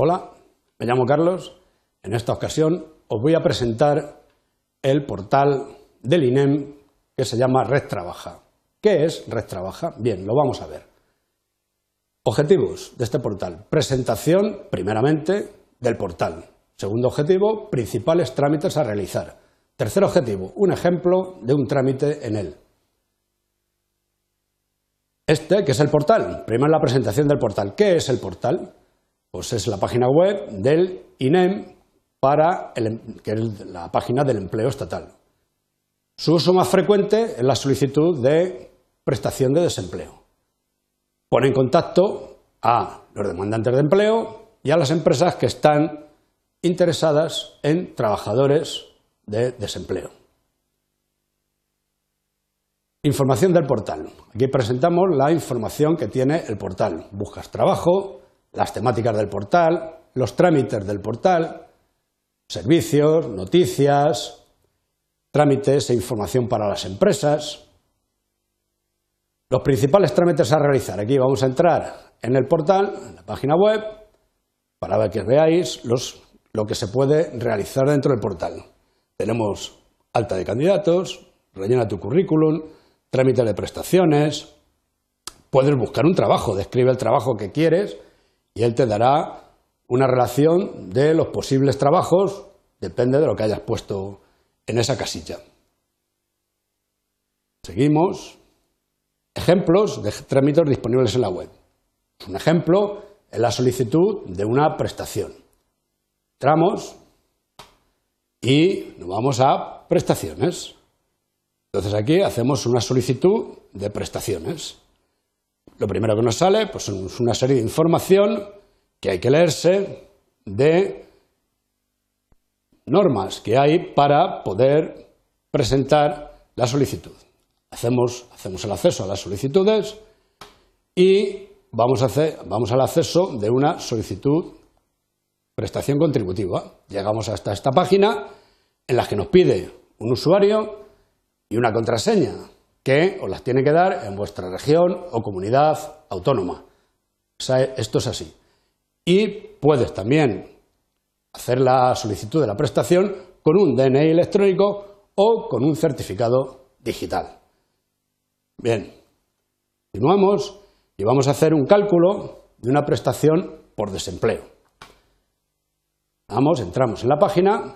Hola, me llamo Carlos. En esta ocasión os voy a presentar el portal del INEM que se llama Red Trabaja. ¿Qué es Red Trabaja? Bien, lo vamos a ver. Objetivos de este portal. Presentación, primeramente, del portal. Segundo objetivo, principales trámites a realizar. Tercer objetivo, un ejemplo de un trámite en él. Este, que es el portal. Primero la presentación del portal. ¿Qué es el portal? Pues es la página web del INEM para em, que es la página del empleo estatal. Su uso más frecuente es la solicitud de prestación de desempleo. Pone en contacto a los demandantes de empleo y a las empresas que están interesadas en trabajadores de desempleo. Información del portal. Aquí presentamos la información que tiene el portal. Buscas trabajo, las temáticas del portal, los trámites del portal, servicios, noticias, trámites e información para las empresas. Los principales trámites a realizar. Aquí vamos a entrar en el portal, en la página web, para que veáis lo que se puede realizar dentro del portal. Tenemos alta de candidatos, rellena tu currículum, trámite de prestaciones, puedes buscar un trabajo, describe el trabajo que quieres y él te dará una relación de los posibles trabajos, depende de lo que hayas puesto en esa casilla. Seguimos. Ejemplos de trámites disponibles en la web. Un ejemplo es la solicitud de una prestación. Entramos y nos vamos a prestaciones. Entonces aquí hacemos una solicitud de prestaciones. Lo primero que nos sale pues, es una serie de información que hay que leerse de normas que hay para poder presentar la solicitud. Hacemos, hacemos el acceso a las solicitudes y vamos, a hacer, vamos al acceso de una solicitud prestación contributiva. Llegamos hasta esta página en la que nos pide un usuario y una contraseña que os las tiene que dar en vuestra región o comunidad autónoma. Esto es así. Y puedes también hacer la solicitud de la prestación con un DNI electrónico o con un certificado digital. Bien, continuamos y vamos a hacer un cálculo de una prestación por desempleo. Vamos, entramos en la página.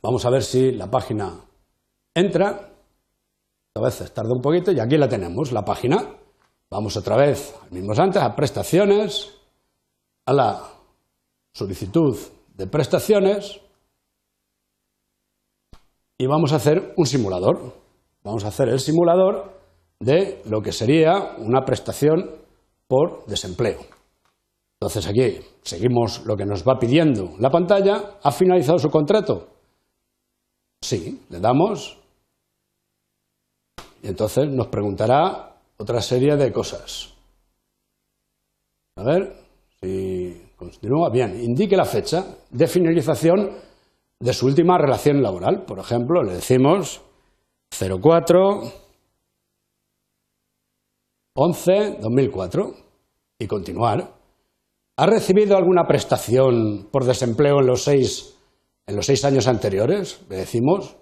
Vamos a ver si la página entra, a veces tarda un poquito y aquí la tenemos, la página. Vamos otra vez, al mismo antes, a prestaciones, a la solicitud de prestaciones y vamos a hacer un simulador. Vamos a hacer el simulador de lo que sería una prestación por desempleo. Entonces aquí seguimos lo que nos va pidiendo la pantalla. ¿Ha finalizado su contrato? Sí, le damos y entonces nos preguntará otra serie de cosas. A ver si continúa. Bien, indique la fecha de finalización de su última relación laboral. Por ejemplo, le decimos 04 11 2004 y continuar. ¿Ha recibido alguna prestación por desempleo en los seis, en los seis años anteriores? Le decimos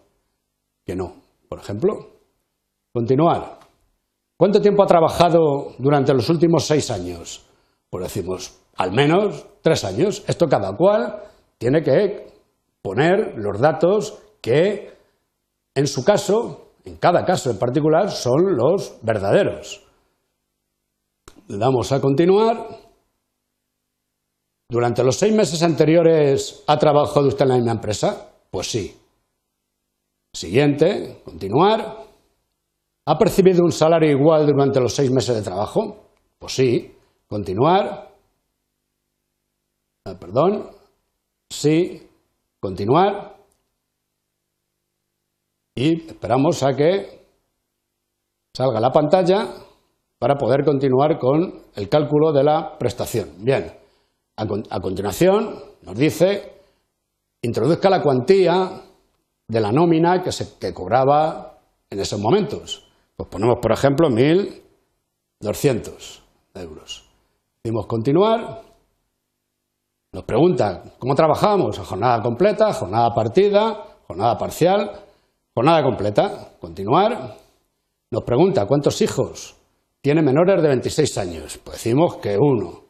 que no, por ejemplo. Continuar. ¿Cuánto tiempo ha trabajado durante los últimos seis años? Pues decimos, al menos tres años. Esto cada cual tiene que poner los datos que, en su caso, en cada caso en particular, son los verdaderos. Le damos a continuar. ¿Durante los seis meses anteriores ha trabajado usted en la misma empresa? Pues sí. Siguiente, continuar. ¿Ha percibido un salario igual durante los seis meses de trabajo? Pues sí. Continuar. Ah, perdón. Sí. Continuar. Y esperamos a que salga la pantalla para poder continuar con el cálculo de la prestación. Bien. A, continuación nos dice introduzca la cuantía de la nómina que se cobraba en esos momentos. Pues ponemos, por ejemplo, 1.200 euros. Decimos continuar. Nos pregunta cómo trabajamos, a jornada completa, jornada partida, jornada parcial, jornada completa. Continuar. Nos pregunta cuántos hijos tiene menores de 26 años. Pues decimos que uno.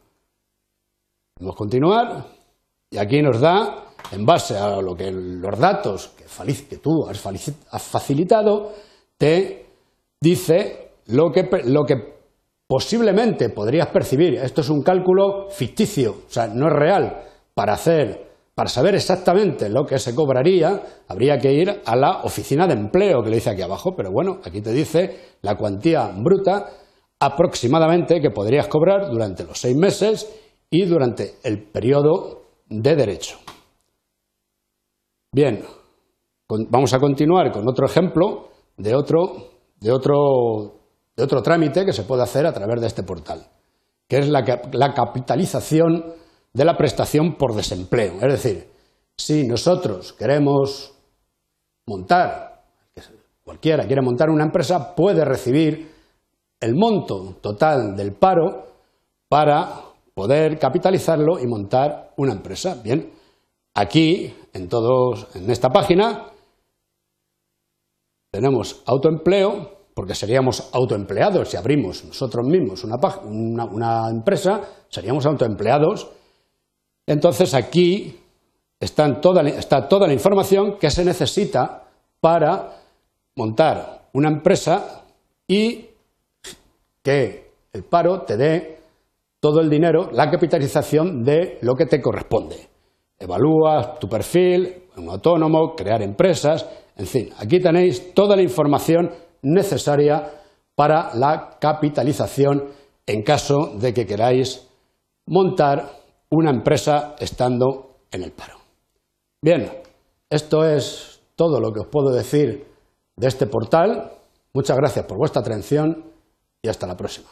Decimos continuar. Y aquí nos da, en base a lo que los datos que, tú has facilitado, te dice lo que, lo que posiblemente podrías percibir. Esto es un cálculo ficticio, o sea, no es real. Para hacer, para saber exactamente lo que se cobraría, habría que ir a la oficina de empleo que le dice aquí abajo, pero bueno, aquí te dice la cuantía bruta aproximadamente que podrías cobrar durante los seis meses y durante el periodo de derecho. Bien, vamos a continuar con otro ejemplo de otro, de otro de otro trámite que se puede hacer a través de este portal, que es la, capitalización de la prestación por desempleo. Es decir, si nosotros queremos montar, cualquiera quiere montar una empresa, puede recibir el monto total del paro para poder capitalizarlo y montar una empresa. Bien, aquí, en, todos, en esta página, tenemos autoempleo, porque seríamos autoempleados. Si abrimos nosotros mismos una, empresa, seríamos autoempleados. Entonces aquí está toda la información que se necesita para montar una empresa y que el paro te dé todo el dinero, la capitalización de lo que te corresponde. Evalúas tu perfil, un autónomo, crear empresas, en fin, aquí tenéis toda la información necesaria para la capitalización en caso de que queráis montar una empresa estando en el paro. Bien, esto es todo lo que os puedo decir de este portal. Muchas gracias por vuestra atención y hasta la próxima.